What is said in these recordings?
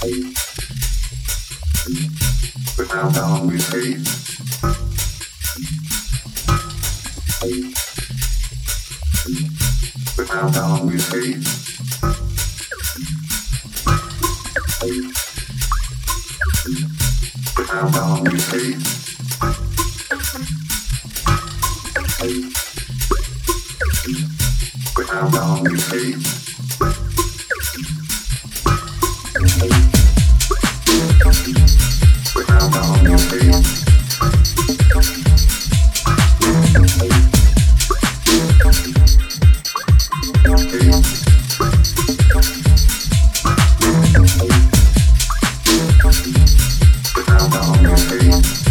But down with hate. But down with hate. But down with hate. hurry.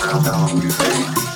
How long you